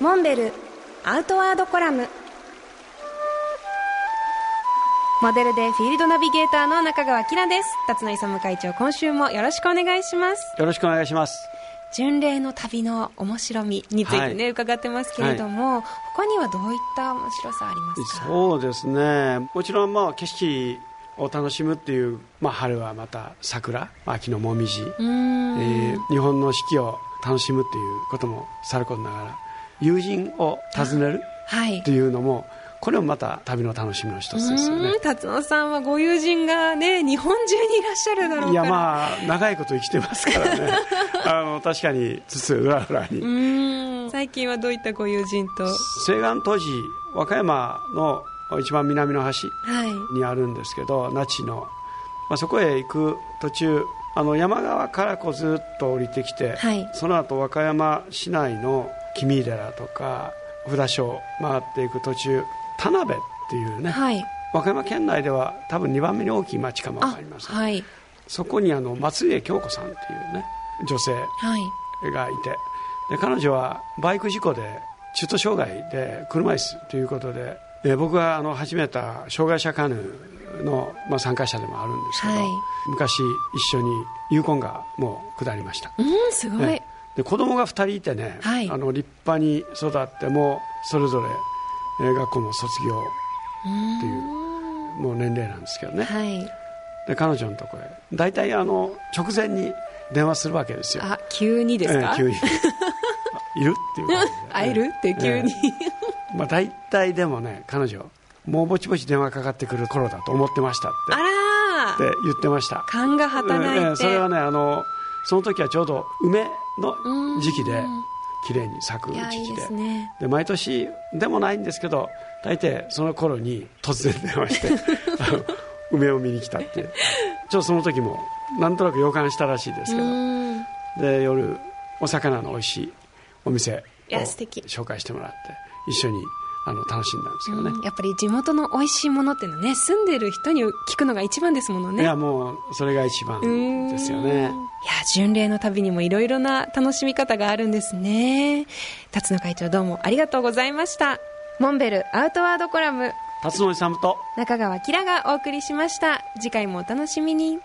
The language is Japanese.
モンベルアウトワードコラム。モデルでフィールドナビゲーターの中川きらです。辰野勇会長今週もよろしくお願いします。よろしくお願いします。巡礼の旅の面白みについてね、はい、伺ってますけれども、はい、他にはどういった面白さありますか？そうですね。もちろんまあ景色を楽しむっていう、まあ、春はまた桜秋の紅葉、えー、日本の四季を楽しむっていうこともさることながら友人を訪ねるっていうのも、これもまた旅の楽しみの一つですよね。辰野さんはご友人がね日本中にいらっしゃるだろういやまあ長いこと生きてますからね。あの確かにつつ裏裏に。最近はどういったご友人と？西岸当時和歌山の一番南の端にあるんですけど、はい、那智の、まあ、そこへ行く途中あの山側からこうずっと降りてきて、はい、その後和歌山市内の君井寺とか札所回っていく途中田辺っていうね、はい、和歌山県内では多分2番目に大きい町かも分かります、はい、そこにあの松江京子さんっていうね女性がいて、で彼女はバイク事故で中途障害で車椅子ということでで僕があの始めた障害者カヌーの、まあ、参加者でもあるんですけど、はい、昔一緒にユーコン川も下りました。うんすごい、ね、で子供が2人いてね、はい、あの立派に育ってもそれぞれ学校の卒業っていうもう年齢なんですけどね、はい、で彼女のところへ。大体あの直前に電話するわけですよ。あ急にですか、え急に。いるっていう感じで、ね、会えるって急に、えー、まあ、大体でもね彼女もうぼちぼち電話かかってくる頃だと思ってましたって。あらって言ってました。勘がはたないて、えー、それはねあのその時はちょうど梅の時期で綺麗に咲く時期で。ね、で毎年でもないんですけど大抵その頃に突然電話して 梅を見に来たってちょっとその時もなんとなく予感したらしいですけど。で夜お魚の美味しいお店を紹介してもらって一緒にあの楽しんだんですけどね、うん、やっぱり地元の美味しいものっていうのはね住んでる人に聞くのが一番ですものね。いやもうそれが一番ですよね。いや巡礼の旅にもいろいろな楽しみ方があるんですね。辰野会長どうもありがとうございました。モンベルアウトワードコラム。辰野勇と。中川きらがお送りしました。次回もお楽しみに